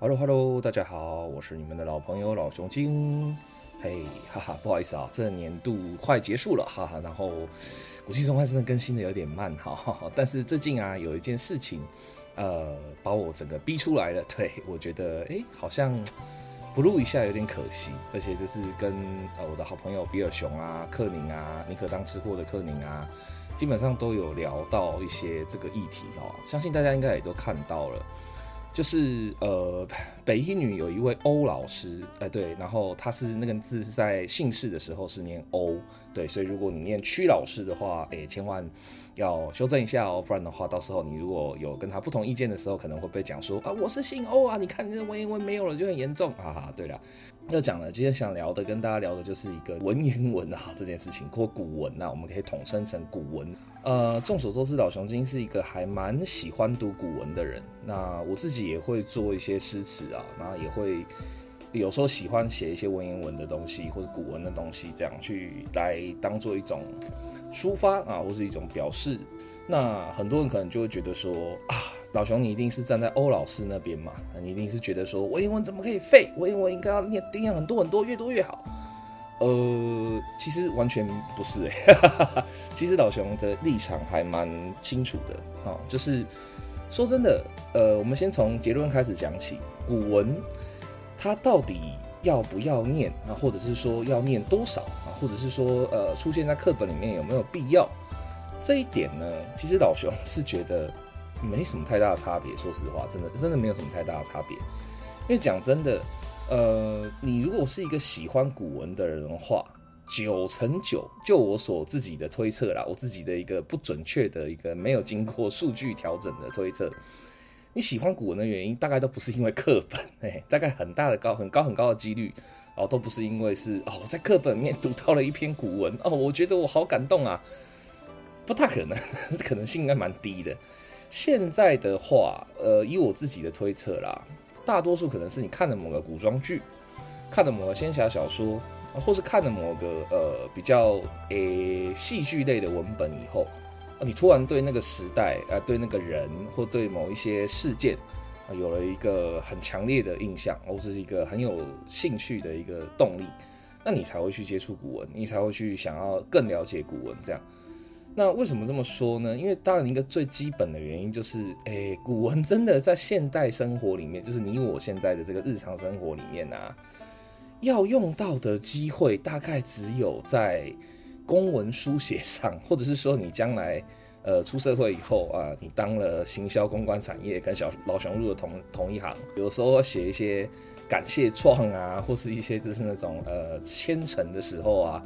Hello Hello，大家好，我是你们的老朋友老熊精。嘿、哈哈，不好意思啊，这年度快结束了，哈哈。然后古迹中真的更新的有点慢，哈哈。但是最近啊，有一件事情，呃，把我整个逼出来了。对，我觉得，哎，好像不录一下有点可惜。而且这是跟呃我的好朋友比尔熊啊、克宁啊、尼可当吃货的克宁啊，基本上都有聊到一些这个议题哈。相信大家应该也都看到了。就是呃，北一女有一位欧老师，哎、呃、对，然后他是那个字是在姓氏的时候是念欧，对，所以如果你念屈老师的话，哎，千万要修正一下哦，不然的话，到时候你如果有跟他不同意见的时候，可能会被讲说啊，我是姓欧啊，你看你这文言文没有了就很严重，哈哈，对了，要讲了，今天想聊的跟大家聊的就是一个文言文啊这件事情，或古文啊，我们可以统称成古文。呃，众所周知，老熊精是一个还蛮喜欢读古文的人。那我自己也会做一些诗词啊，然后也会有时候喜欢写一些文言文的东西，或者古文的东西，这样去来当做一种抒发啊，或是一种表示。那很多人可能就会觉得说啊，老熊你一定是站在欧老师那边嘛，你一定是觉得说文言文怎么可以废？文言文应该要念念很多很多，越多越好。呃，其实完全不是哎、欸，其实老熊的立场还蛮清楚的，哈，就是说真的，呃，我们先从结论开始讲起，古文它到底要不要念啊，或者是说要念多少啊，或者是说呃出现在课本里面有没有必要？这一点呢，其实老熊是觉得没什么太大的差别，说实话，真的真的没有什么太大的差别，因为讲真的。呃，你如果是一个喜欢古文的人的话，九成九，就我所自己的推测啦，我自己的一个不准确的一个没有经过数据调整的推测，你喜欢古文的原因大概都不是因为课本，哎，大概很大的高很高很高的几率哦，都不是因为是哦，我在课本里面读到了一篇古文哦，我觉得我好感动啊，不大可能，可能性应该蛮低的。现在的话，呃，以我自己的推测啦。大多数可能是你看了某个古装剧，看了某个仙侠小说，或是看了某个呃比较诶戏剧类的文本以后，你突然对那个时代啊，对那个人或对某一些事件啊，有了一个很强烈的印象，或是一个很有兴趣的一个动力，那你才会去接触古文，你才会去想要更了解古文这样。那为什么这么说呢？因为当然一个最基本的原因就是，哎、古文真的在现代生活里面，就是你我现在的这个日常生活里面啊，要用到的机会大概只有在公文书写上，或者是说你将来呃出社会以后啊，你当了行销公关产业，跟小老熊入了同同一行，有时候写一些感谢状啊，或是一些就是那种呃签呈的时候啊。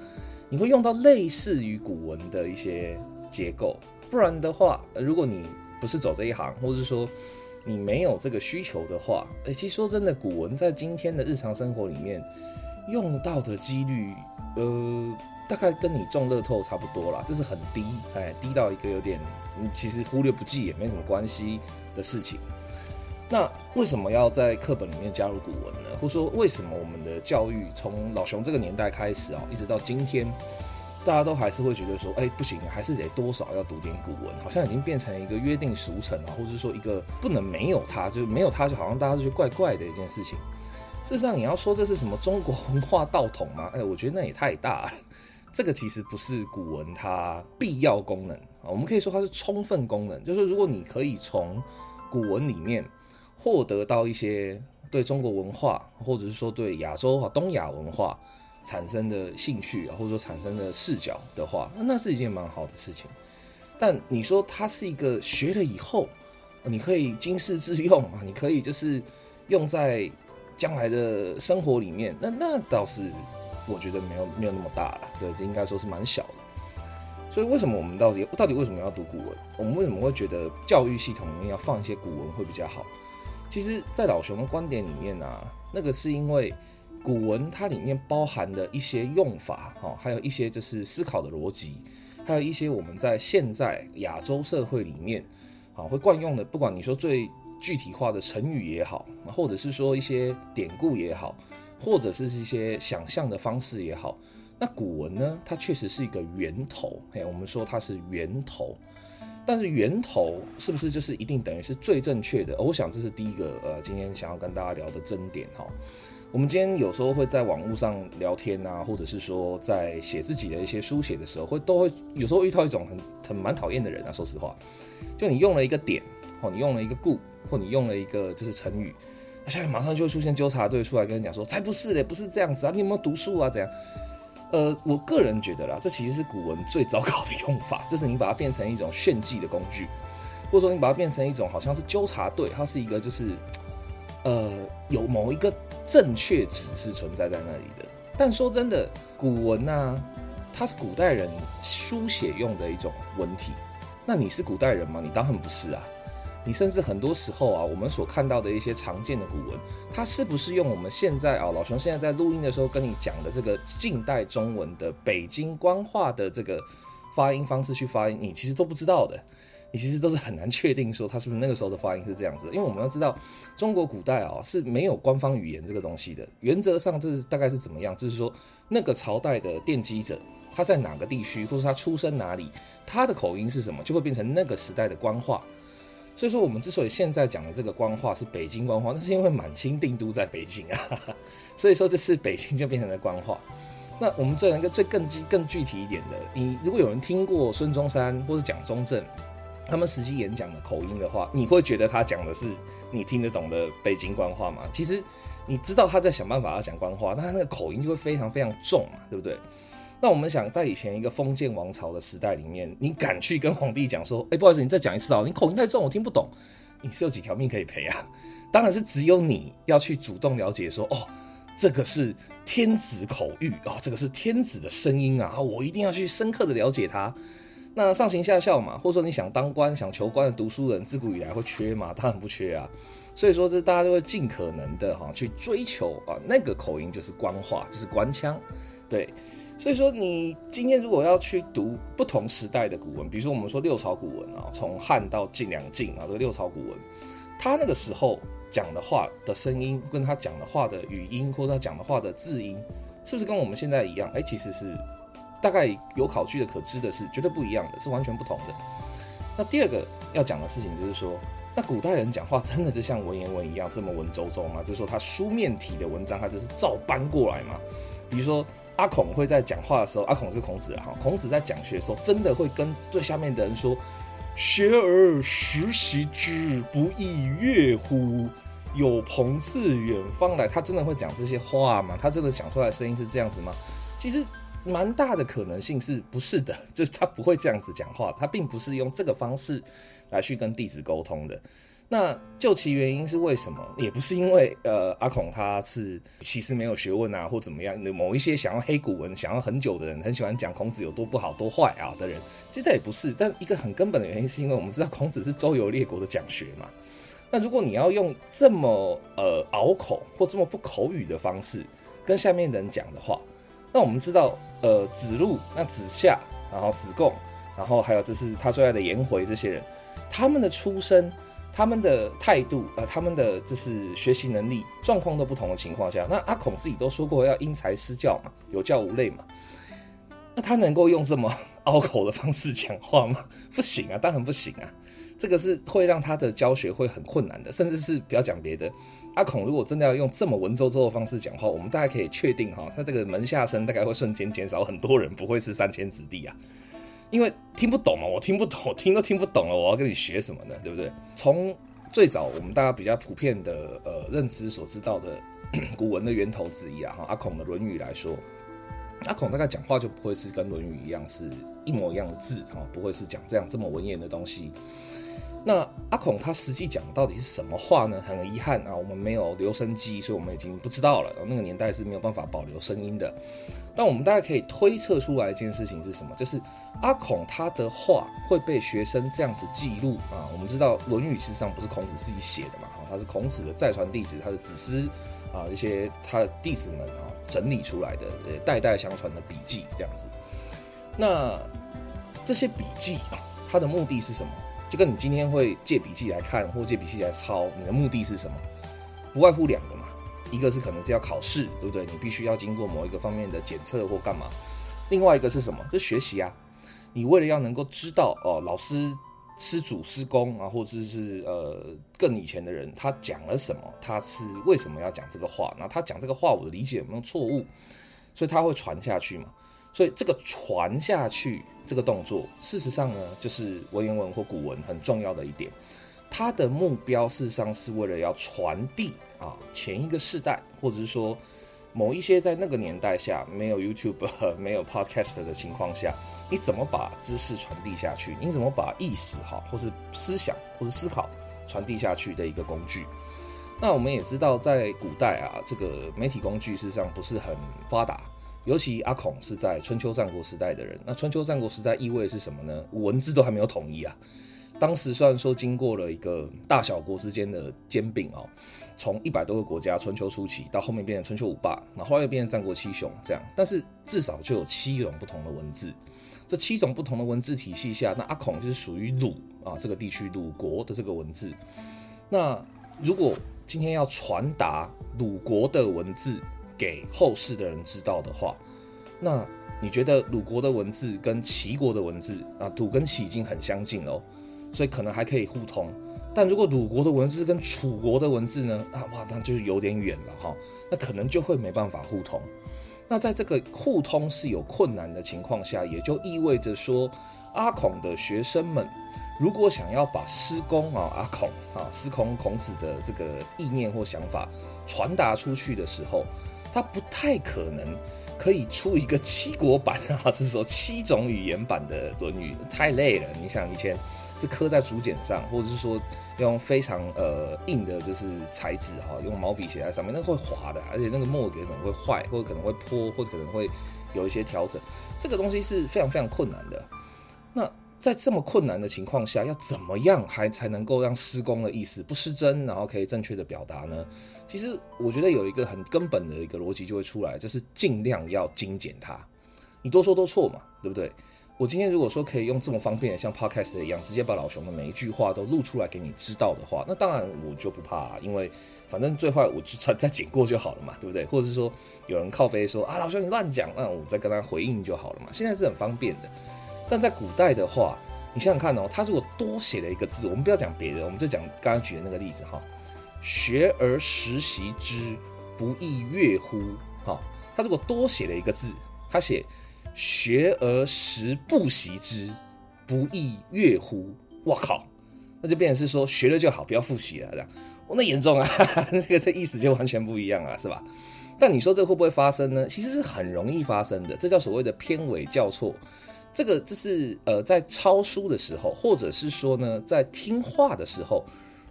你会用到类似于古文的一些结构，不然的话，如果你不是走这一行，或者是说你没有这个需求的话，诶，其实说真的，古文在今天的日常生活里面用到的几率，呃，大概跟你中乐透差不多啦，这是很低，哎，低到一个有点，你其实忽略不计也没什么关系的事情。那为什么要在课本里面加入古文呢？或者说，为什么我们的教育从老熊这个年代开始啊，一直到今天，大家都还是会觉得说，哎，不行，还是得多少要读点古文，好像已经变成一个约定俗成啊，或者说一个不能没有它，就是没有它，就好像大家都觉得怪怪的一件事情。事实上，你要说这是什么中国文化道统吗？哎，我觉得那也太大了。这个其实不是古文它必要功能啊，我们可以说它是充分功能，就是如果你可以从古文里面。获得到一些对中国文化，或者是说对亚洲啊东亚文化产生的兴趣啊，或者说产生的视角的话，那是一件蛮好的事情。但你说它是一个学了以后，你可以经世致用啊，你可以就是用在将来的生活里面，那那倒是我觉得没有没有那么大了，对，这应该说是蛮小的。所以为什么我们到底到底为什么要读古文？我们为什么会觉得教育系统里面要放一些古文会比较好？其实，在老熊的观点里面呢、那个是因为古文它里面包含的一些用法，哈，还有一些就是思考的逻辑，还有一些我们在现在亚洲社会里面，啊，会惯用的，不管你说最具体化的成语也好，或者是说一些典故也好，或者是一些想象的方式也好，那古文呢，它确实是一个源头，哎，我们说它是源头。但是源头是不是就是一定等于是最正确的？我想这是第一个呃，今天想要跟大家聊的争点哈。我们今天有时候会在网络上聊天啊，或者是说在写自己的一些书写的时候，会都会有时候遇到一种很很蛮讨厌的人啊。说实话，就你用了一个点，哦，你用了一个故，或你用了一个就是成语，那下面马上就会出现纠察队出来跟你讲说，才不是嘞，不是这样子啊，你有没有读书啊？怎样？呃，我个人觉得啦，这其实是古文最糟糕的用法，就是你把它变成一种炫技的工具，或者说你把它变成一种好像是纠察队，它是一个就是，呃，有某一个正确值是存在在那里的。但说真的，古文啊，它是古代人书写用的一种文体，那你是古代人吗？你当然不是啊。你甚至很多时候啊，我们所看到的一些常见的古文，它是不是用我们现在啊，老熊现在在录音的时候跟你讲的这个近代中文的北京官话的这个发音方式去发音，你其实都不知道的。你其实都是很难确定说它是不是那个时候的发音是这样子的，因为我们要知道中国古代啊是没有官方语言这个东西的。原则上这是大概是怎么样？就是说那个朝代的奠基者他在哪个地区，或者他出生哪里，他的口音是什么，就会变成那个时代的官话。所以说，我们之所以现在讲的这个官话是北京官话，那是因为满清定都在北京啊。所以说，这是北京就变成了官话。那我们这一个最更具更具体一点的，你如果有人听过孙中山或是蒋中正他们实际演讲的口音的话，你会觉得他讲的是你听得懂的北京官话吗？其实你知道他在想办法要讲官话，但他那个口音就会非常非常重嘛，对不对？那我们想在以前一个封建王朝的时代里面，你敢去跟皇帝讲说，哎，不好意思，你再讲一次啊，你口音太重，我听不懂。你是有几条命可以赔啊？当然是只有你要去主动了解说，哦，这个是天子口谕啊，这个是天子的声音啊，我一定要去深刻的了解它。那上行下效嘛，或者说你想当官、想求官的读书人，自古以来会缺吗？当然不缺啊。所以说，这大家都会尽可能的哈去追求啊，那个口音就是官话，就是官腔，对。所以说，你今天如果要去读不同时代的古文，比如说我们说六朝古文啊，从汉到晋两晋啊，这个六朝古文，他那个时候讲的话的声音，跟他讲的话的语音，或者他讲的话的字音，是不是跟我们现在一样？哎，其实是大概有考据的可知的是绝对不一样的，是完全不同的。那第二个要讲的事情就是说，那古代人讲话真的就像文言文一样这么文绉绉吗？就是说他书面体的文章，他就是照搬过来嘛？比如说。阿孔会在讲话的时候，阿孔是孔子啊，孔子在讲学的时候，真的会跟最下面的人说：“学而时习之，不亦说乎？有朋自远方来。”他真的会讲这些话吗？他真的讲出来的声音是这样子吗？其实蛮大的可能性是不是的，就是他不会这样子讲话，他并不是用这个方式来去跟弟子沟通的。那究其原因是为什么？也不是因为呃阿孔他是其实没有学问啊，或怎么样。某一些想要黑古文、想要很久的人，很喜欢讲孔子有多不好、多坏啊的人，其实也不是。但一个很根本的原因，是因为我们知道孔子是周游列国的讲学嘛。那如果你要用这么呃拗口或这么不口语的方式跟下面的人讲的话，那我们知道呃子路、那子夏，然后子贡，然后还有这是他最爱的颜回这些人，他们的出身。他们的态度，呃，他们的就是学习能力状况都不同的情况下，那阿孔自己都说过要因材施教嘛，有教无类嘛。那他能够用这么 拗口的方式讲话吗？不行啊，当然不行啊。这个是会让他的教学会很困难的，甚至是不要讲别的，阿孔如果真的要用这么文绉绉的方式讲话，我们大概可以确定哈，他这个门下生大概会瞬间减少很多人，不会是三千子弟啊。因为听不懂嘛，我听不懂，我听都听不懂了，我要跟你学什么呢？对不对？从最早我们大家比较普遍的呃认知所知道的 古文的源头之一啊，哈阿孔的《论语》来说，阿孔大概讲话就不会是跟《论语》一样是一模一样的字哈，不会是讲这样这么文言的东西。那阿孔他实际讲到底是什么话呢？很遗憾啊，我们没有留声机，所以我们已经不知道了。那个年代是没有办法保留声音的。但我们大概可以推测出来一件事情是什么？就是阿孔他的话会被学生这样子记录啊。我们知道《论语》实上不是孔子自己写的嘛，哈，他是孔子的再传弟子，他的子师啊，一些他的弟子们啊整理出来的，呃，代代相传的笔记这样子。那这些笔记啊，它的目的是什么？就跟你今天会借笔记来看，或借笔记来抄，你的目的是什么？不外乎两个嘛，一个是可能是要考试，对不对？你必须要经过某一个方面的检测或干嘛。另外一个是什么？是学习啊。你为了要能够知道哦，老师师祖师公啊，或者是呃更以前的人，他讲了什么？他是为什么要讲这个话？那他讲这个话，我的理解有没有错误？所以他会传下去嘛？所以这个传下去这个动作，事实上呢，就是文言文或古文很重要的一点。它的目标事实上是为了要传递啊前一个世代，或者是说某一些在那个年代下没有 YouTube、没有 Podcast 的情况下，你怎么把知识传递下去？你怎么把意思哈，或是思想或是思考传递下去的一个工具？那我们也知道，在古代啊，这个媒体工具事实上不是很发达。尤其阿孔是在春秋战国时代的人，那春秋战国时代意味是什么呢？文字都还没有统一啊。当时虽然说经过了一个大小国之间的兼并哦，从一百多个国家春秋初期到后面变成春秋五霸，那后来又变成战国七雄这样，但是至少就有七种不同的文字。这七种不同的文字体系下，那阿孔就是属于鲁啊这个地区鲁国的这个文字。那如果今天要传达鲁国的文字，给后世的人知道的话，那你觉得鲁国的文字跟齐国的文字啊，鲁跟齐已经很相近了，所以可能还可以互通。但如果鲁国的文字跟楚国的文字呢？啊哇，那就是有点远了哈，那可能就会没办法互通。那在这个互通是有困难的情况下，也就意味着说，阿孔的学生们如果想要把师公啊阿孔啊师公孔子的这个意念或想法传达出去的时候，它不太可能可以出一个七国版啊，就是说七种语言版的《论语》，太累了。你想以前是刻在竹简上，或者是说用非常呃硬的，就是材质哈，用毛笔写在上面，那会滑的，而且那个墨可能会坏，或者可能会泼，或者可能会有一些调整，这个东西是非常非常困难的。那。在这么困难的情况下，要怎么样还才能够让施工的意思不失真，然后可以正确的表达呢？其实我觉得有一个很根本的一个逻辑就会出来，就是尽量要精简它。你多说多错嘛，对不对？我今天如果说可以用这么方便的像 Podcast 一样，直接把老熊的每一句话都录出来给你知道的话，那当然我就不怕，因为反正最坏我就再再剪过就好了嘛，对不对？或者是说有人靠背说啊，老熊你乱讲，那我再跟他回应就好了嘛。现在是很方便的。但在古代的话，你想想看哦，他如果多写了一个字，我们不要讲别的，我们就讲刚刚举的那个例子哈，“学而时习之，不亦说乎”哈，他如果多写了一个字，他写“学而时不习之，不亦说乎”，我靠，那就变成是说学了就好，不要复习了这样，哦，那严重啊，那个这意思就完全不一样啊，是吧？但你说这会不会发生呢？其实是很容易发生的，这叫所谓的偏伪校错。这个就是呃，在抄书的时候，或者是说呢，在听话的时候，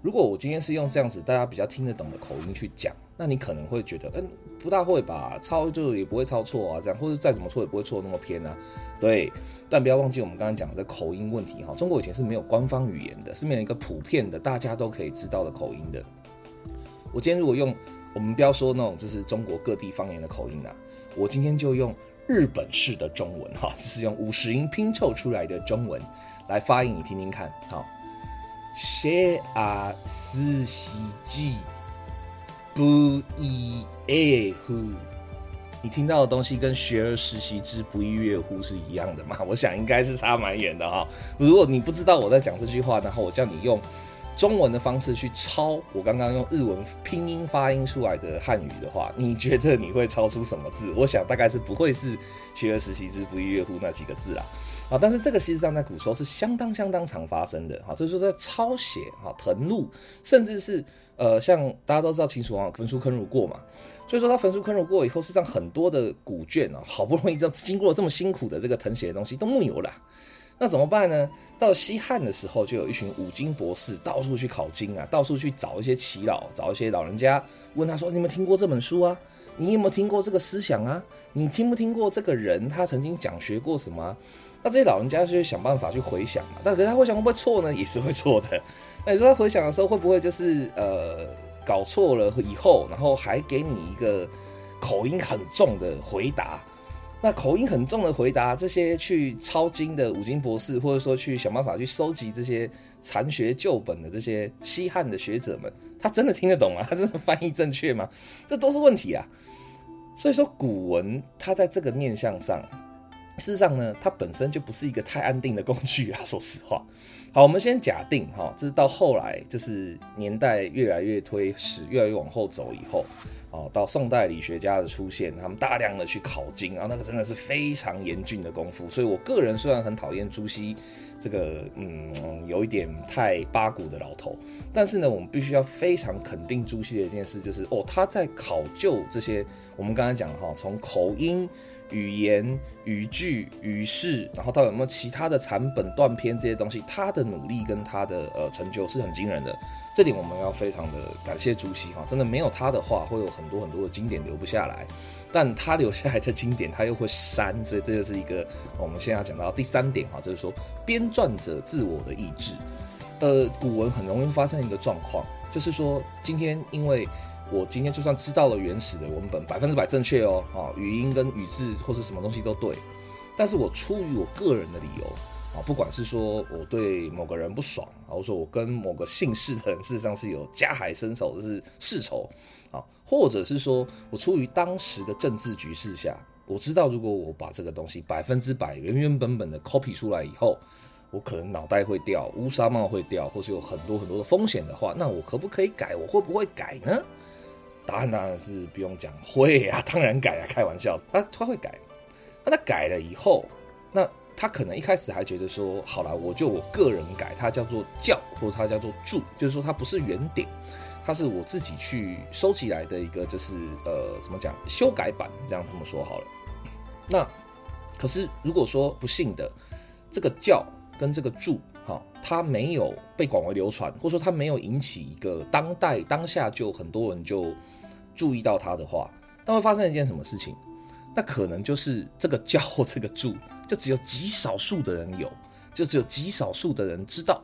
如果我今天是用这样子大家比较听得懂的口音去讲，那你可能会觉得，嗯，不大会吧，抄就也不会抄错啊，这样，或者再怎么错也不会错那么偏啊，对。但不要忘记我们刚刚讲的口音问题哈，中国以前是没有官方语言的，是没有一个普遍的大家都可以知道的口音的。我今天如果用，我们不要说那种就是中国各地方言的口音啊，我今天就用。日本式的中文，哈，是用五十音拼凑出来的中文来发音，你听听看，好。学而时习之，不亦说乎？你听到的东西跟学而时习之，不亦说乎是一样的吗？我想应该是差蛮远的哈。如果你不知道我在讲这句话，然后我叫你用。中文的方式去抄我刚刚用日文拼音发音出来的汉语的话，你觉得你会抄出什么字？我想大概是不会是“学而时习之，不亦说乎”那几个字啦。啊，但是这个实上在古时候是相当相当常发生的。哈，就是说在抄写、哈謄录，甚至是呃，像大家都知道秦始皇焚书坑儒过嘛，所以说他焚书坑儒过以后，实际上很多的古卷啊，好不容易这经过了这么辛苦的这个謄写的东西都木有了。那怎么办呢？到西汉的时候，就有一群五经博士到处去考经啊，到处去找一些耆老，找一些老人家，问他说：“你有没有听过这本书啊？你有没有听过这个思想啊？你听不听过这个人他曾经讲学过什么？”那这些老人家就想办法去回想嘛。但可是他回想会不会错呢？也是会错的。那你说他回想的时候会不会就是呃搞错了以后，然后还给你一个口音很重的回答？那口音很重的回答，这些去抄经的五经博士，或者说去想办法去收集这些残学旧本的这些西汉的学者们，他真的听得懂吗？他真的翻译正确吗？这都是问题啊。所以说古文它在这个面向上，事实上呢，它本身就不是一个太安定的工具啊。说实话，好，我们先假定哈，这是到后来，就是年代越来越推史越来越往后走以后。哦，到宋代理学家的出现，他们大量的去考经，然后那个真的是非常严峻的功夫。所以我个人虽然很讨厌朱熹这个嗯有一点太八股的老头，但是呢，我们必须要非常肯定朱熹的一件事，就是哦，他在考究这些我们刚才讲哈，从口音。语言、语句、语势，然后到有没有其他的残本断篇这些东西，他的努力跟他的呃成就是很惊人的。这点我们要非常的感谢朱熹哈，真的没有他的话，会有很多很多的经典留不下来。但他留下来的经典，他又会删，所以这就是一个我们现在要讲到第三点哈，就是说编撰者自我的意志。呃，古文很容易发生一个状况，就是说今天因为。我今天就算知道了原始的文本百分之百正确哦，啊，语音跟语字或是什么东西都对，但是我出于我个人的理由啊，不管是说我对某个人不爽，或者说我跟某个姓氏的人事实上是有加害深仇是世仇啊，或者是说我出于当时的政治局势下，我知道如果我把这个东西百分之百原原本本的 copy 出来以后，我可能脑袋会掉，乌纱帽会掉，或是有很多很多的风险的话，那我可不可以改？我会不会改呢？答案当然是不用讲，会啊，当然改啊，开玩笑，他他会改，那他改了以后，那他可能一开始还觉得说，好了，我就我个人改，它叫做教，或者它叫做注，就是说它不是原点，它是我自己去收集来的一个，就是呃，怎么讲，修改版，这样这么说好了。那可是如果说不幸的，这个教跟这个注。哈，它没有被广为流传，或者说它没有引起一个当代当下就很多人就注意到它的话，那会发生一件什么事情？那可能就是这个教 这个注，就只有极少数的人有，就只有极少数的人知道。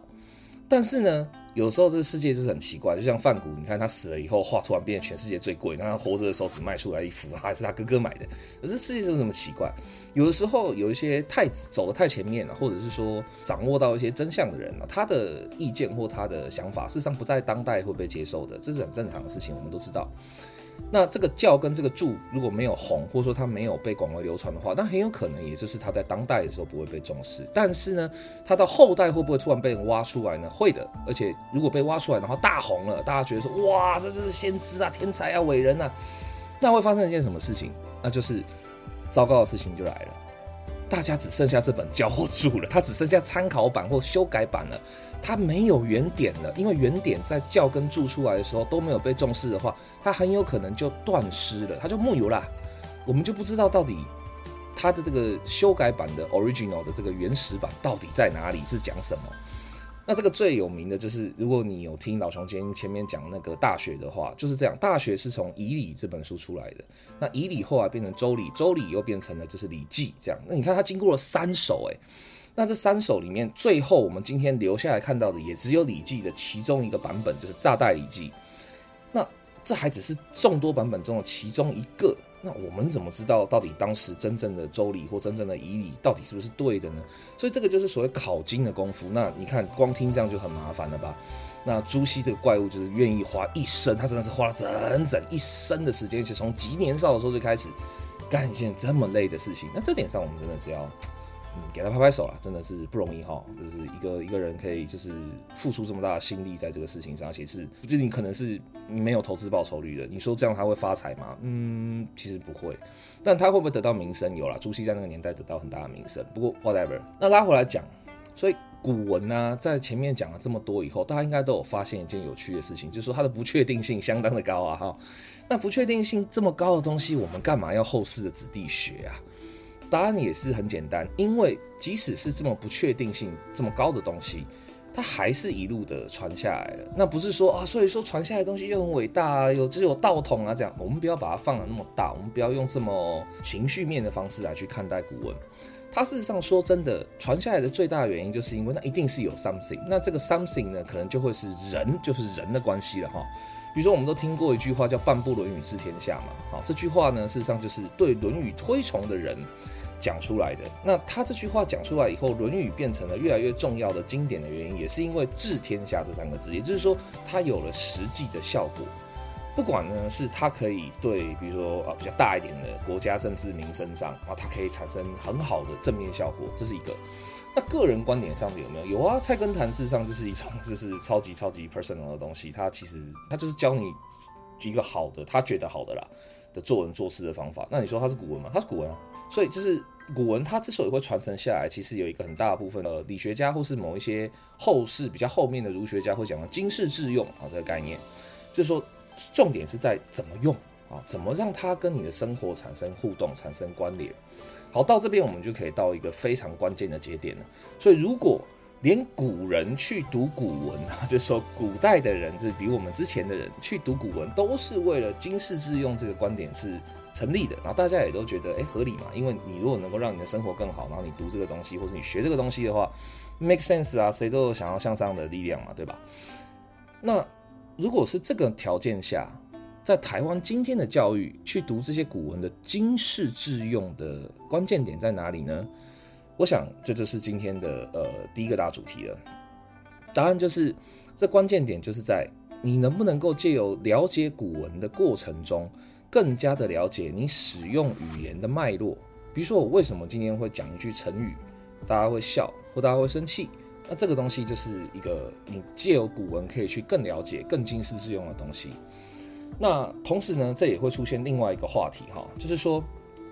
但是呢，有时候这个世界就是很奇怪，就像范谷，你看他死了以后，画突然变成全世界最贵，那他活着的时候只卖出来一幅，还是他哥哥买的。可是世界就是这么奇怪，有的时候有一些太走得太前面了，或者是说掌握到一些真相的人，他的意见或他的想法，事实上不在当代会被接受的，这是很正常的事情，我们都知道。那这个教跟这个柱如果没有红，或者说它没有被广为流传的话，那很有可能也就是它在当代的时候不会被重视。但是呢，它到后代会不会突然被人挖出来呢？会的。而且如果被挖出来的话，大红了，大家觉得说哇，这这是先知啊，天才啊，伟人啊，那会发生一件什么事情？那就是糟糕的事情就来了。大家只剩下这本教或注了，它只剩下参考版或修改版了，它没有原点了。因为原点在教跟注出来的时候都没有被重视的话，它很有可能就断失了，它就木有啦。我们就不知道到底它的这个修改版的 original 的这个原始版到底在哪里，是讲什么。那这个最有名的就是，如果你有听老熊前前面讲那个《大学》的话，就是这样，《大学》是从《仪礼》这本书出来的。那《仪礼》后来变成《周礼》，《周礼》又变成了就是《礼记》这样。那你看它经过了三首，诶，那这三首里面，最后我们今天留下来看到的，也只有《礼记》的其中一个版本，就是《大戴礼记》。那这还只是众多版本中的其中一个。那我们怎么知道到底当时真正的周礼或真正的仪礼到底是不是对的呢？所以这个就是所谓考经的功夫。那你看，光听这样就很麻烦了吧？那朱熹这个怪物就是愿意花一生，他真的是花了整整一生的时间，就从极年少的时候就开始干一件这么累的事情。那这点上，我们真的是要。给他拍拍手了，真的是不容易哈，就是一个一个人可以就是付出这么大的心力在这个事情上，其实就你可能是没有投资报酬率的。你说这样他会发财吗？嗯，其实不会。但他会不会得到名声？有啦，朱熹在那个年代得到很大的名声。不过 whatever，那拉回来讲，所以古文呢、在前面讲了这么多以后，大家应该都有发现一件有趣的事情，就是说它的不确定性相当的高啊哈。那不确定性这么高的东西，我们干嘛要后世的子弟学啊？答案也是很简单，因为即使是这么不确定性这么高的东西，它还是一路的传下来了。那不是说啊，所以说传下来的东西就很伟大啊，有只有道统啊这样。我们不要把它放得那么大，我们不要用这么情绪面的方式来去看待古文。它事实上说真的，传下来的最大的原因，就是因为那一定是有 something。那这个 something 呢，可能就会是人，就是人的关系了哈。比如说，我们都听过一句话叫“半部《论语》治天下”嘛。好，这句话呢，事实上就是对《论语》推崇的人讲出来的。那他这句话讲出来以后，《论语》变成了越来越重要的经典的原因，也是因为“治天下”这三个字，也就是说，它有了实际的效果。不管呢是它可以对，比如说啊比较大一点的国家政治民生上啊，它可以产生很好的正面效果，这是一个。那个人观点上的有没有？有啊，菜根谭事实上就是一种 就是超级超级 personal 的东西，它其实它就是教你一个好的，他觉得好的啦的做人做事的方法。那你说它是古文吗？它是古文啊，所以就是古文它之所以会传承下来，其实有一个很大的部分呃，理学家或是某一些后世比较后面的儒学家会讲的经世致用啊这个概念，就是说重点是在怎么用啊，怎么让它跟你的生活产生互动、产生关联。好，到这边我们就可以到一个非常关键的节点了。所以，如果连古人去读古文啊，就说古代的人，就是比我们之前的人去读古文，都是为了经世致用这个观点是成立的。然后大家也都觉得，哎，合理嘛？因为你如果能够让你的生活更好，然后你读这个东西，或者你学这个东西的话，make sense 啊，谁都有想要向上的力量嘛，对吧？那如果是这个条件下，在台湾今天的教育去读这些古文的经世致用的关键点在哪里呢？我想这就是今天的呃第一个大主题了。答案就是这关键点就是在你能不能够借由了解古文的过程中，更加的了解你使用语言的脉络。比如说我为什么今天会讲一句成语，大家会笑或大家会生气，那这个东西就是一个你借由古文可以去更了解、更经世致用的东西。那同时呢，这也会出现另外一个话题哈，就是说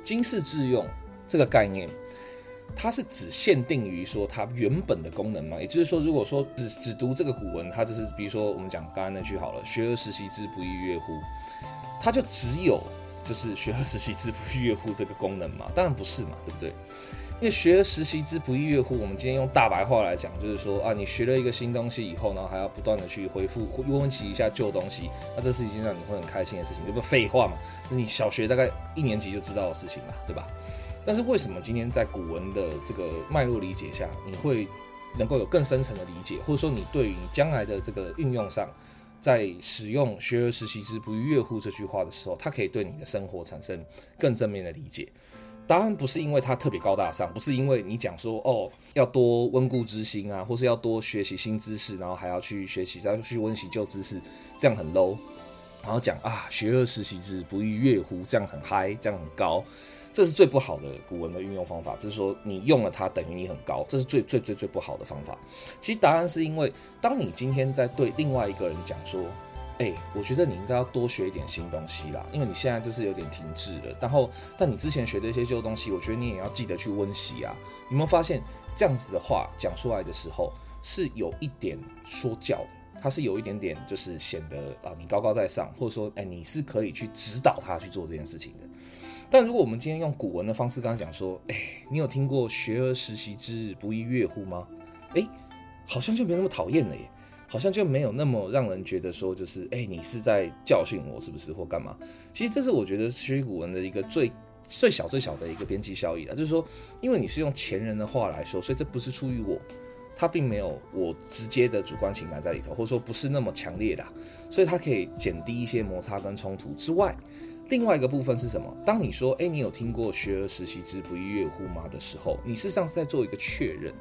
经世致用这个概念，它是只限定于说它原本的功能吗？也就是说，如果说只只读这个古文，它就是比如说我们讲刚刚那句好了，“学而时习之，不亦说乎”，它就只有就是“学而时习之，不亦说乎”这个功能嘛？当然不是嘛，对不对？因为学而时习之，不亦说乎？我们今天用大白话来讲，就是说啊，你学了一个新东西以后，然后还要不断的去回复、温习一下旧东西，那这是一件让你会很开心的事情，这不废话嘛？那你小学大概一年级就知道的事情嘛，对吧？但是为什么今天在古文的这个脉络理解下，你会能够有更深层的理解，或者说你对于将来的这个运用上，在使用“学而时习之，不亦说乎”这句话的时候，它可以对你的生活产生更正面的理解？答案不是因为它特别高大上，不是因为你讲说哦要多温故知新啊，或是要多学习新知识，然后还要去学习再去温习旧知识，这样很 low。然后讲啊学而时习之，不亦说乎，这样很嗨，这样很高，这是最不好的古文的运用方法。就是说你用了它等于你很高，这是最最最最不好的方法。其实答案是因为当你今天在对另外一个人讲说。哎、我觉得你应该要多学一点新东西啦，因为你现在就是有点停滞了。然后，但你之前学的一些旧东西，我觉得你也要记得去温习啊。有没有发现这样子的话讲出来的时候是有一点说教的，它是有一点点就是显得啊你高高在上，或者说哎、你是可以去指导他去做这件事情的。但如果我们今天用古文的方式刚刚讲说，哎、你有听过“学而时习之，不亦说乎”吗？哎、好像就没那么讨厌了耶。好像就没有那么让人觉得说，就是哎、你是在教训我，是不是或干嘛？其实这是我觉得学古文的一个最最小最小的一个边际效益了，就是说，因为你是用前人的话来说，所以这不是出于我，他并没有我直接的主观情感在里头，或者说不是那么强烈的，所以它可以减低一些摩擦跟冲突之外。另外一个部分是什么？当你说“哎，你有听过‘学而时习之，不亦说乎’吗”的时候，你事实上是在做一个确认。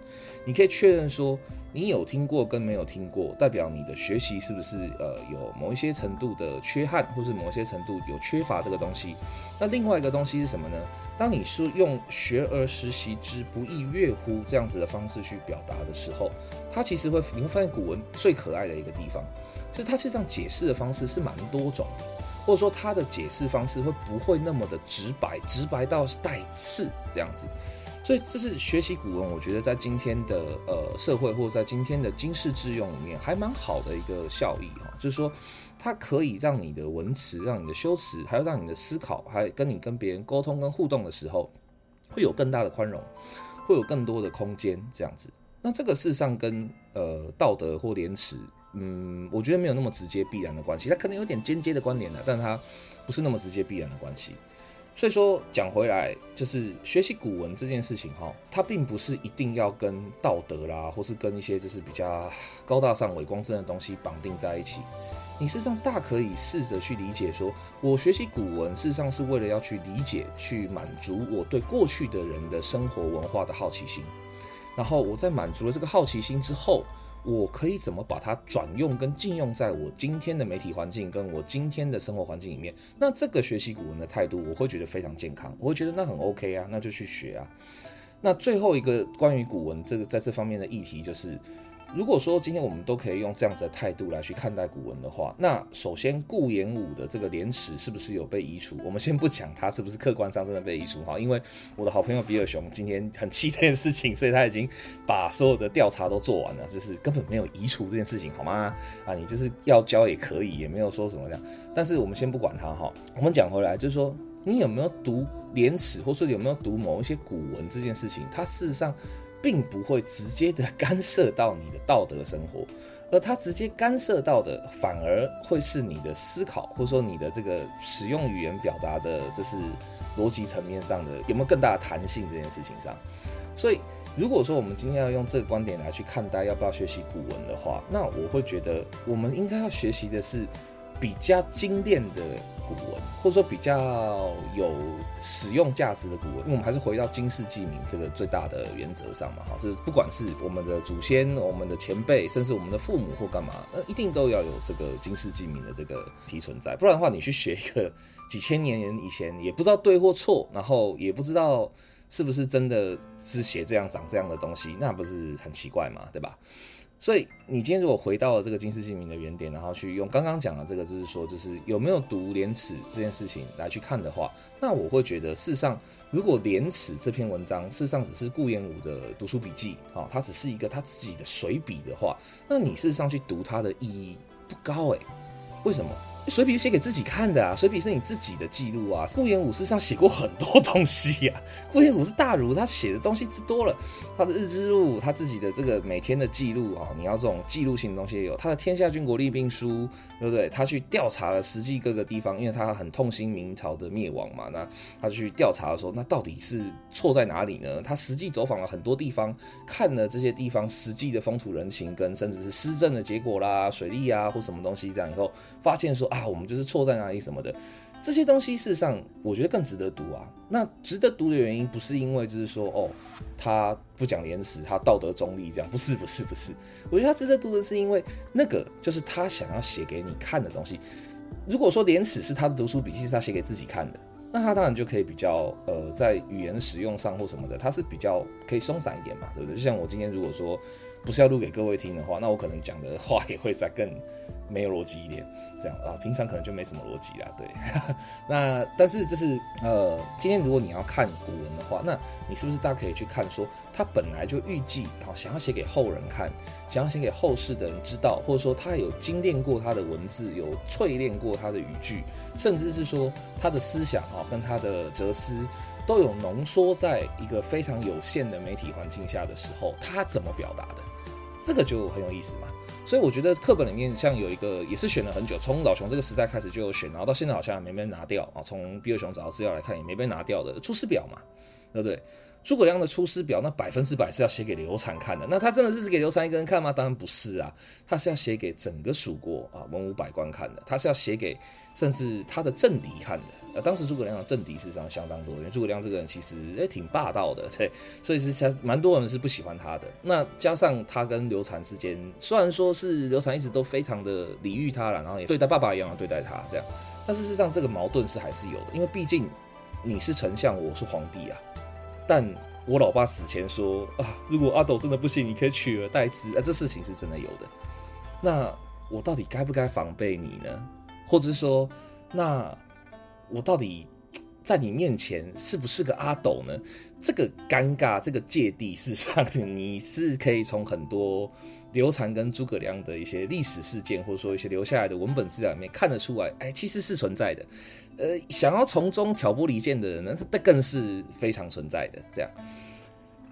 你可以确认说，你有听过跟没有听过，代表你的学习是不是呃有某一些程度的缺憾，或是某一些程度有缺乏这个东西。那另外一个东西是什么呢？当你是用“学而时习之，不亦说乎”这样子的方式去表达的时候，它其实会你会发现古文最可爱的一个地方，就是它实际上解释的方式是蛮多种。或者说他的解释方式会不会那么的直白，直白到带刺这样子，所以这是学习古文，我觉得在今天的呃社会或者在今天的经世致用里面还蛮好的一个效益哈，就是说它可以让你的文词、让你的修辞，还有让你的思考，还跟你跟别人沟通跟互动的时候，会有更大的宽容，会有更多的空间这样子。那这个事实上跟呃道德或廉耻。嗯，我觉得没有那么直接必然的关系，它可能有点间接的关联的，但它不是那么直接必然的关系。所以说讲回来，就是学习古文这件事情哈，它并不是一定要跟道德啦，或是跟一些就是比较高大上、伟光正的东西绑定在一起。你事实上大可以试着去理解，说我学习古文事实上是为了要去理解、去满足我对过去的人的生活文化的好奇心，然后我在满足了这个好奇心之后。我可以怎么把它转用跟禁用在我今天的媒体环境跟我今天的生活环境里面？那这个学习古文的态度，我会觉得非常健康，我会觉得那很 OK 啊，那就去学啊。那最后一个关于古文这个在这方面的议题就是。如果说今天我们都可以用这样子的态度来去看待古文的话，那首先顾炎武的这个廉耻是不是有被移除？我们先不讲他是不是客观上真的被移除哈，因为我的好朋友比尔熊今天很气这件事情，所以他已经把所有的调查都做完了，就是根本没有移除这件事情，好吗？啊，你就是要教也可以，也没有说什么这样。但是我们先不管他哈，我们讲回来就是说，你有没有读廉耻，或者有没有读某一些古文这件事情，它事实上。并不会直接的干涉到你的道德生活，而它直接干涉到的反而会是你的思考，或者说你的这个使用语言表达的，这是逻辑层面上的有没有更大的弹性这件事情上。所以，如果说我们今天要用这个观点来去看待要不要学习古文的话，那我会觉得我们应该要学习的是比较精炼的。古文，或者说比较有使用价值的古文，因为我们还是回到今世济民这个最大的原则上嘛，哈，这不管是我们的祖先、我们的前辈，甚至我们的父母或干嘛，那一定都要有这个今世济民的这个题存在，不然的话，你去学一个几千年以前也不知道对或错，然后也不知道是不是真的是写这样长这样的东西，那不是很奇怪嘛，对吧？所以你今天如果回到了这个金世姓名的原点，然后去用刚刚讲的这个，就是说，就是有没有读廉耻这件事情来去看的话，那我会觉得，事实上，如果廉耻这篇文章事实上只是顾炎武的读书笔记啊，它只是一个他自己的随笔的话，那你事实上去读它的意义不高诶，为什么？随笔是写给自己看的啊，随笔是你自己的记录啊。顾炎武事实上写过很多东西呀、啊，顾炎武是大儒，他写的东西之多了。他的日志录，他自己的这个每天的记录啊，你要这种记录性的东西也有。他的《天下军国利兵书》，对不对？他去调查了实际各个地方，因为他很痛心明朝的灭亡嘛，那他去调查的时候，那到底是错在哪里呢？他实际走访了很多地方，看了这些地方实际的风土人情，跟甚至是施政的结果啦、水利啊或什么东西这样以后，发现说。啊，我们就是错在哪里什么的，这些东西事实上我觉得更值得读啊。那值得读的原因不是因为就是说哦，他不讲廉耻，他道德中立这样，不是不是不是。我觉得他值得读的是因为那个就是他想要写给你看的东西。如果说廉耻是他的读书笔记，是他写给自己看的，那他当然就可以比较呃，在语言使用上或什么的，他是比较可以松散一点嘛，对不对？就像我今天如果说不是要录给各位听的话，那我可能讲的话也会再更。没有逻辑一点，这样啊，平常可能就没什么逻辑啦，对。那但是就是呃，今天如果你要看古文的话，那你是不是大家可以去看说，他本来就预计啊，想要写给后人看，想要写给后世的人知道，或者说他有精炼过他的文字，有淬炼过他的语句，甚至是说他的思想啊，跟他的哲思都有浓缩在一个非常有限的媒体环境下的时候，他怎么表达的？这个就很有意思嘛。所以我觉得课本里面像有一个也是选了很久，从老熊这个时代开始就选，然后到现在好像还没被拿掉啊。从比尔熊找到资料来看，也没被拿掉的《出师表》嘛，对不对？诸葛亮的《出师表》那百分之百是要写给刘禅看的。那他真的是只给刘禅一个人看吗？当然不是啊，他是要写给整个蜀国啊文武百官看的。他是要写给甚至他的政敌看的。呃，当时诸葛亮的政敌事实上相当多，因为诸葛亮这个人其实也挺霸道的，对，所以是才蛮多人是不喜欢他的。那加上他跟刘禅之间，虽然说是刘禅一直都非常的礼遇他了，然后也对待爸爸一样的对待他这样，但事实上这个矛盾是还是有的，因为毕竟你是丞相，我是皇帝啊。但我老爸死前说啊，如果阿斗真的不行，你可以取而代之，啊，这事情是真的有的。那我到底该不该防备你呢？或者是说，那？我到底在你面前是不是个阿斗呢？这个尴尬，这个芥蒂，事实上 你是可以从很多刘禅跟诸葛亮的一些历史事件，或者说一些留下来的文本资料里面看得出来，哎，其实是存在的。呃，想要从中挑拨离间的人呢，他更是非常存在的。这样。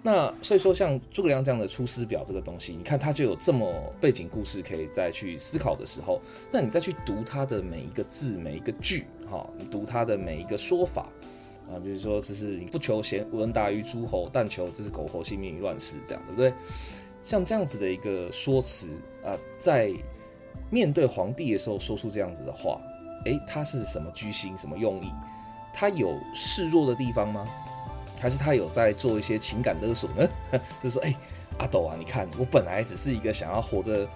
那所以说，像诸葛亮这样的《出师表》这个东西，你看他就有这么背景故事可以再去思考的时候，那你再去读他的每一个字、每一个句，哈，你读他的每一个说法啊，比如说就是你不求贤文达于诸侯，但求就是苟活性命于乱世，这样对不对？像这样子的一个说辞啊，在面对皇帝的时候说出这样子的话，诶，他是什么居心、什么用意？他有示弱的地方吗？还是他有在做一些情感勒索呢？就是说，哎、阿斗啊，你看我本来只是一个想要活得。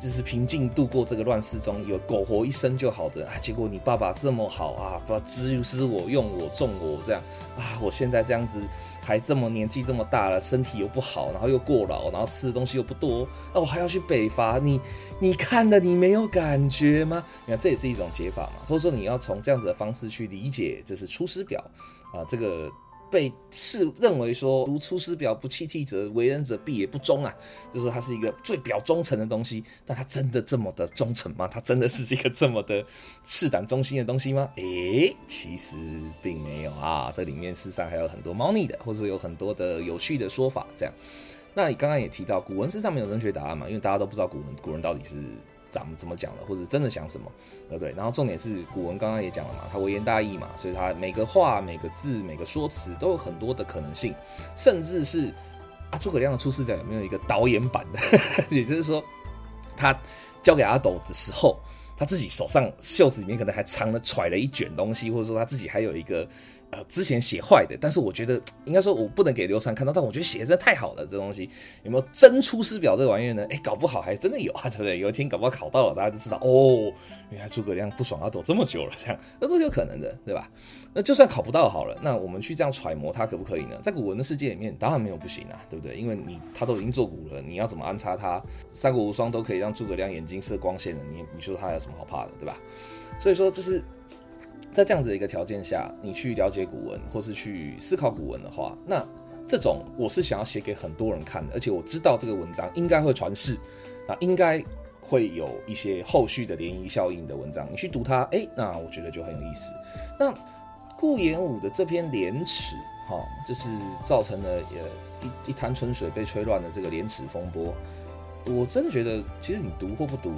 就是平静度过这个乱世中，有苟活一生就好的啊！结果你爸爸这么好啊，把支持我、用我、重我这样啊！我现在这样子还这么年纪这么大了，身体又不好，然后又过劳，然后吃的东西又不多，那我还要去北伐？你你看的你没有感觉吗？你看这也是一种解法嘛。所以说你要从这样子的方式去理解，就是《出师表》啊，这个。被是认为说读《出师表》不弃替者，为人者必也不忠啊，就是它是一个最表忠诚的东西。但它真的这么的忠诚吗？它真的是一个这么的赤胆忠心的东西吗？诶、其实并没有啊，这里面事实上还有很多猫腻的，或者有很多的有趣的说法。这样，那你刚刚也提到，古文身上没有正确答案嘛，因为大家都不知道古文古人到底是。怎么怎么讲的，或者真的想什么，对不对？然后重点是古文刚刚也讲了嘛，他微言大义嘛，所以他每个话、每个字、每个说辞都有很多的可能性，甚至是啊，诸葛亮的《出师表》有没有一个导演版的？也就是说，他交给阿斗的时候，他自己手上袖子里面可能还藏了揣了一卷东西，或者说他自己还有一个。呃，之前写坏的，但是我觉得 应该说，我不能给刘禅看到，但我觉得写的真的太好了，这东西有没有真出师表这个玩意儿呢？哎，搞不好还真的有啊，对不对？有一天搞不好考到了，大家就知道哦，原来诸葛亮不爽要走这么久了，这样那都是有可能的，对吧？那就算考不到好了，那我们去这样揣摩它可不可以呢？在古文的世界里面，当然没有不行啊，对不对？因为你他都已经做古了，你要怎么安插他？三国无双都可以让诸葛亮眼睛射光线了，你你说他有什么好怕的，对吧？所以说就是。在这样子的一个条件下，你去了解古文，或是去思考古文的话，那这种我是想要写给很多人看的，而且我知道这个文章应该会传世，啊，应该会有一些后续的涟漪效应的文章，你去读它，哎，那我觉得就很有意思。那顾炎武的这篇《廉耻》哈，就是造成了呃一一潭春水被吹乱的这个廉耻风波，我真的觉得，其实你读或不读，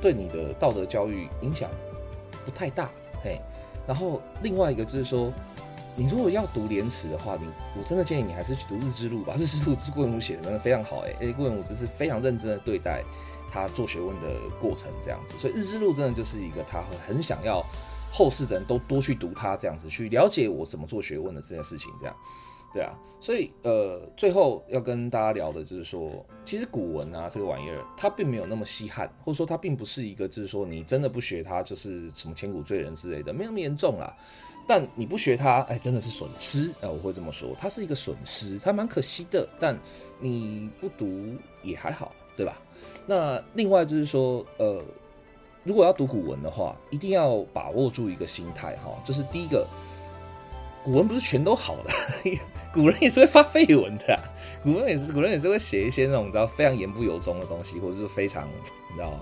对你的道德教育影响不太大，嘿。然后另外一个就是说，你如果要读《廉耻》的话，你我真的建议你还是去读《日之路》吧，《日之路》是顾炎武写的，真的非常好哎，哎，顾炎武真是非常认真的对待他做学问的过程这样子，所以《日之路》真的就是一个他会很想要后世的人都多去读他这样子，去了解我怎么做学问的这件事情这样。对啊，所以呃，最后要跟大家聊的就是说，其实古文啊这个玩意儿，它并没有那么稀罕，或者说它并不是一个就是说你真的不学它就是什么千古罪人之类的，没那么严重啦。但你不学它，哎，真的是损失，哎，我会这么说，它是一个损失，它蛮可惜的。但你不读也还好，对吧？那另外就是说，呃，如果要读古文的话，一定要把握住一个心态哈，就是第一个。古文不是全都好的，古人也是会发废文的，古人也是古人也是会写一些那种你知道非常言不由衷的东西，或者是非常你知道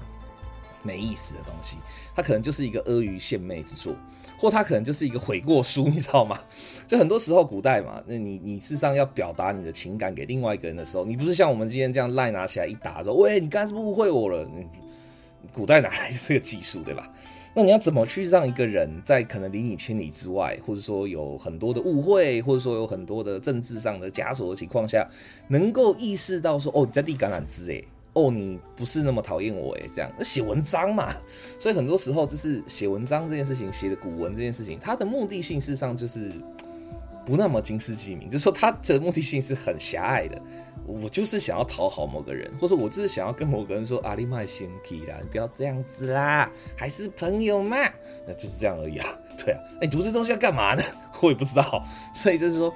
没意思的东西。他可能就是一个阿谀献媚之作，或他可能就是一个悔过书，你知道吗？就很多时候古代嘛，那你你事实上要表达你的情感给另外一个人的时候，你不是像我们今天这样赖拿起来一打说，喂，你刚才是不是误会我了？你古代哪来的这个技术，对吧？那你要怎么去让一个人在可能离你千里之外，或者说有很多的误会，或者说有很多的政治上的枷锁的情况下，能够意识到说，哦，你在递橄榄枝，诶，哦，你不是那么讨厌我，诶，这样，那写文章嘛，所以很多时候就是写文章这件事情，写的古文这件事情，它的目的性事实上就是不那么金丝鸡鸣，就是说它的目的性是很狭隘的。我就是想要讨好某个人，或者我就是想要跟某个人说阿里麦先提啦，你不要这样子啦，还是朋友嘛，那就是这样而已啊。对啊，哎，读这东西要干嘛呢？我也不知道。所以就是说，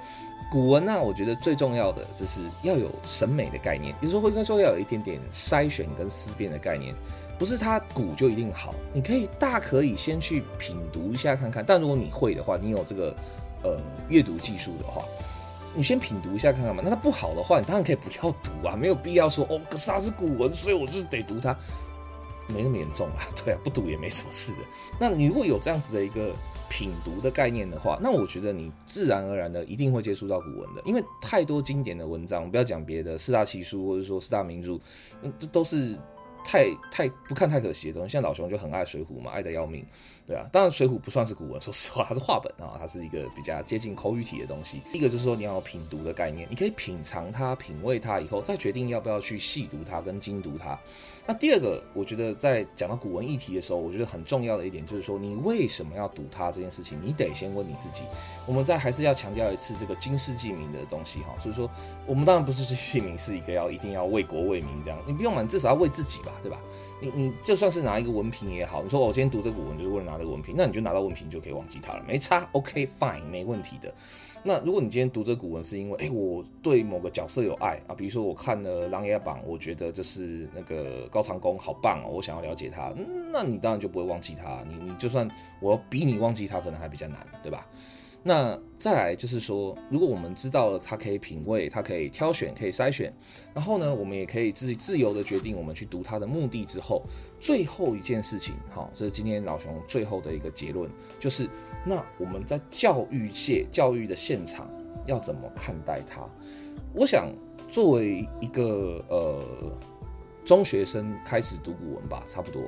古文呢、我觉得最重要的就是要有审美的概念，比如说应该说要有一点点筛选跟思辨的概念，不是它古就一定好，你可以大可以先去品读一下看看。但如果你会的话，你有这个呃阅读技术的话。你先品读一下看看嘛，那它不好的话，你当然可以不要读啊，没有必要说哦，可是它是古文，所以我就是得读它，没那么严重啊，对啊，不读也没什么事的。那你如果有这样子的一个品读的概念的话，那我觉得你自然而然的一定会接触到古文的，因为太多经典的文章，不要讲别的，四大奇书或者说四大名著，嗯，这都是太太不看太可惜的东西。像老熊就很爱水浒嘛，爱得要命，对啊。当然水浒不算是古文，说实话，它是话本啊，它是一个比较接近口语体的东西。一个就是说你要品读的概念，你可以品尝它、品味它以后，再决定要不要去细读它跟精读它。那第二个，我觉得在讲到古文议题的时候，我觉得很重要的一点就是说，你为什么要读它这件事情，你得先问你自己。我们再还是要强调一次这个经世济民的东西哈，所以说我们当然不是说济民是一个要一定要为国为民这样，你不用嘛，你至少要为自己吧，对吧？你你就算是拿一个文凭也好，你说我今天读这个古文就是为了拿这个文凭，那你就拿到文凭就可以忘记它了，没差，OK fine，没问题的。那如果你今天读这古文是因为哎我对某个角色有爱啊，比如说我看了《琅琊榜》，我觉得就是那个高长恭好棒哦，我想要了解他，那你当然就不会忘记他。你你就算我比你忘记他，可能还比较难，对吧？那再来就是说，如果我们知道了它可以品味，它可以挑选，可以筛选，然后呢，我们也可以自己自由的决定我们去读它的目的之后，最后一件事情，好，这是今天老熊最后的一个结论，就是那我们在教育界、教育的现场要怎么看待它？我想作为一个呃中学生开始读古文吧，差不多，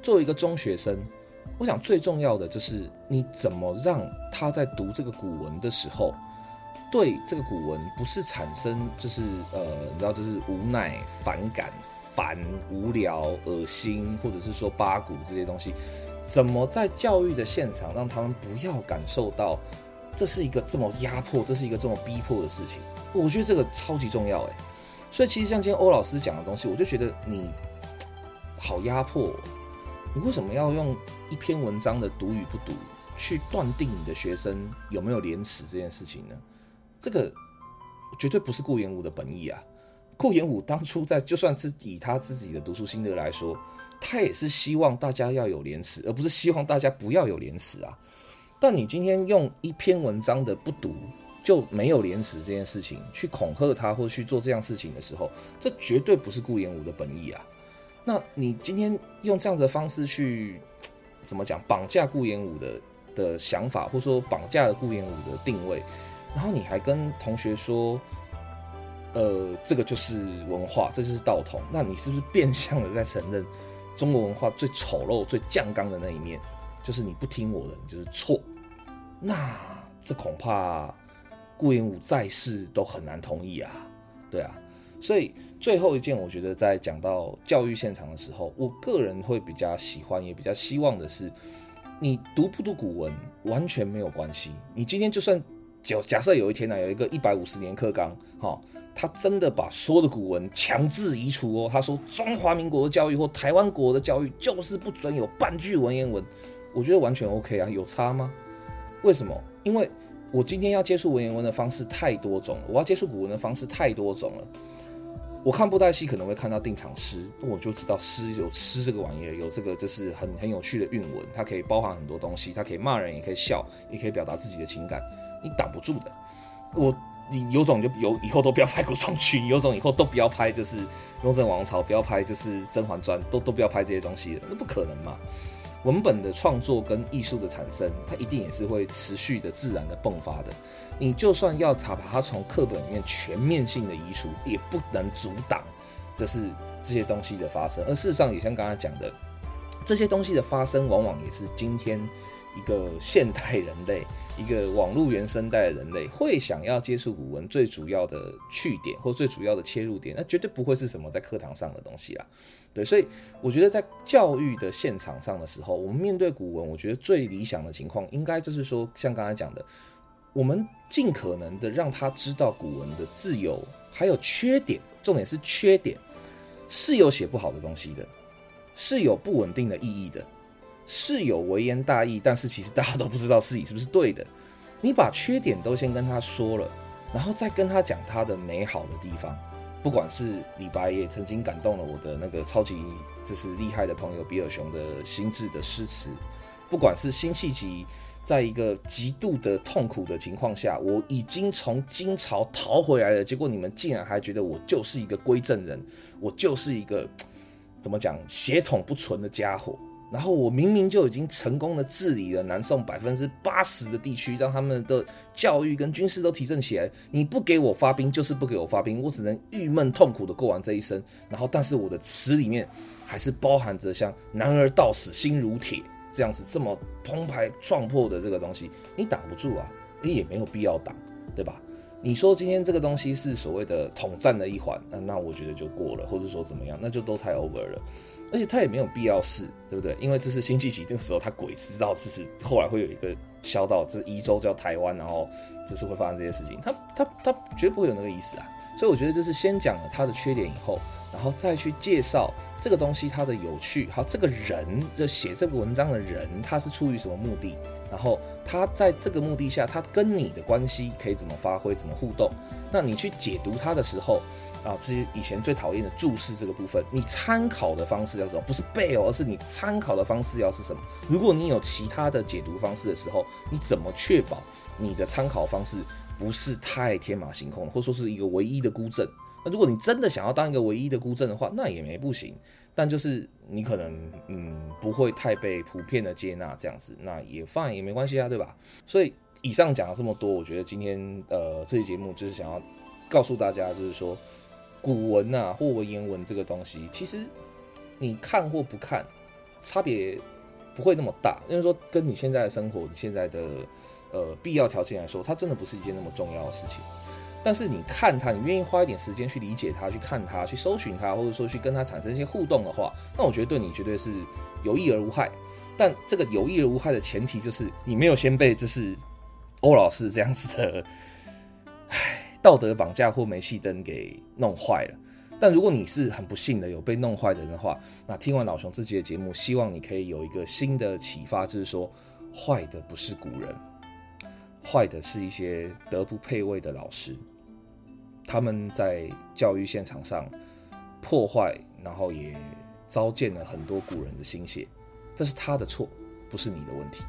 作为一个中学生。我想最重要的就是你怎么让他在读这个古文的时候，对这个古文不是产生就是呃，你知道就是无奈、反感、烦、无聊、恶心，或者是说八股这些东西，怎么在教育的现场让他们不要感受到这是一个这么压迫、这是一个这么逼迫的事情？我觉得这个超级重要哎。所以其实像今天欧老师讲的东西，我就觉得你好压迫。你为什么要用一篇文章的读与不读去断定你的学生有没有廉耻这件事情呢？这个绝对不是顾炎武的本意啊！顾炎武当初在就算是以他自己的读书心得来说，他也是希望大家要有廉耻，而不是希望大家不要有廉耻啊！但你今天用一篇文章的不读就没有廉耻这件事情去恐吓他，或去做这样事情的时候，这绝对不是顾炎武的本意啊！那你今天用这样子的方式去 怎么讲绑架顾炎武的的想法，或者说绑架了顾炎武的定位，然后你还跟同学说，呃，这个就是文化，这就是道统，那你是不是变相的在承认中国文化最丑陋、最酱缸的那一面，就是你不听我的，你就是错？那这恐怕顾炎武在世都很难同意啊，对啊。所以最后一件，我觉得在讲到教育现场的时候，我个人会比较喜欢，也比较希望的是，你读不读古文完全没有关系。你今天就算假假设有一天呢，有一个一百五十年课纲，哈，他真的把所有的古文强制移除哦，他说中华民国的教育或台湾国的教育就是不准有半句文言文，我觉得完全 OK 啊，有差吗？为什么？因为我今天要接触文言文的方式太多种了，我要接触古文的方式太多种了。我看布袋戏可能会看到定场诗，我就知道诗有诗这个玩意儿，有这个就是很很有趣的韵文，它可以包含很多东西，它可以骂人，也可以笑，也可以表达自己的情感，你挡不住的。我你有种就有以后都不要拍古装剧，有种以后都不要拍就是雍正王朝，不要拍就是甄嬛传，都都不要拍这些东西，那不可能嘛。文本的创作跟艺术的产生，它一定也是会持续的、自然的迸发的。你就算要它把它从课本里面全面性的移除，也不能阻挡，这是这些东西的发生。而事实上，也像刚才讲的，这些东西的发生，往往也是今天一个现代人类。一个网络原生代的人类会想要接触古文最主要的去点或最主要的切入点，那绝对不会是什么在课堂上的东西啦。对，所以我觉得在教育的现场上的时候，我们面对古文，我觉得最理想的情况应该就是说，像刚才讲的，我们尽可能的让他知道古文的自由，还有缺点，重点是缺点是有写不好的东西的，是有不稳定的意义的。是有微言大义，但是其实大家都不知道自己是不是对的。你把缺点都先跟他说了，然后再跟他讲他的美好的地方。不管是李白也曾经感动了我的那个超级就是厉害的朋友比尔熊的心智的诗词，不管是辛弃疾在一个极度的痛苦的情况下，我已经从金朝逃回来了，结果你们竟然还觉得我就是一个归正人，我就是一个怎么讲血统不纯的家伙。然后我明明就已经成功的治理了南宋百分之八十的地区，让他们的教育跟军事都提振起来。你不给我发兵，就是不给我发兵，我只能郁闷痛苦的过完这一生。然后，但是我的词里面还是包含着像“男儿到死心如铁”这样子这么澎湃壮阔的这个东西，你挡不住啊，你也没有必要挡，对吧？你说今天这个东西是所谓的统战的一环，那那我觉得就过了，或者说怎么样，那就都太 over 了。而且他也没有必要试，对不对？因为这是辛弃疾那个时候，他鬼知道这是后来会有一个小岛，这是夷州叫台湾，然后这是会发生这些事情。他他他绝不会有那个意思啊。所以我觉得这是先讲了他的缺点以后，然后再去介绍这个东西它的有趣。好，这个人就写这个文章的人，他是出于什么目的？然后他在这个目的下，他跟你的关系可以怎么发挥、怎么互动？那你去解读他的时候。啊，这些以前最讨厌的注释这个部分，你参考的方式要什么？不是背哦，而是你参考的方式要是什么？如果你有其他的解读方式的时候，你怎么确保你的参考方式不是太天马行空，或者说是一个唯一的孤证？那如果你真的想要当一个唯一的孤证的话，那也没不行，但就是你可能嗯不会太被普遍的接纳这样子，那也 fine 也没关系啊，对吧？所以以上讲了这么多，我觉得今天呃这期节目就是想要告诉大家，就是说。古文啊，或文言文这个东西，其实你看或不看，差别不会那么大。因为说跟你现在的生活、你现在的呃必要条件来说，它真的不是一件那么重要的事情。但是你看它，你愿意花一点时间去理解它、去看它、去搜寻它，或者说去跟它产生一些互动的话，那我觉得对你绝对是有益而无害。但这个有益而无害的前提就是你没有先被这是欧老师这样子的，唉。道德绑架或煤气灯给弄坏了，但如果你是很不幸的有被弄坏的人的话，那听完老熊这集的节目，希望你可以有一个新的启发，就是说，坏的不是古人，坏的是一些德不配位的老师，他们在教育现场上破坏，然后也糟践了很多古人的心血，这是他的错，不是你的问题。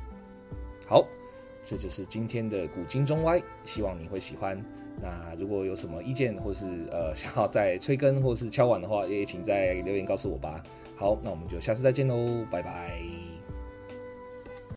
好，这就是今天的古今中外，希望你会喜欢。那如果有什么意见，或是呃 想要再催更，或是敲碗的话，也请在留言告诉我吧。好，那我们就下次再见喽，拜拜。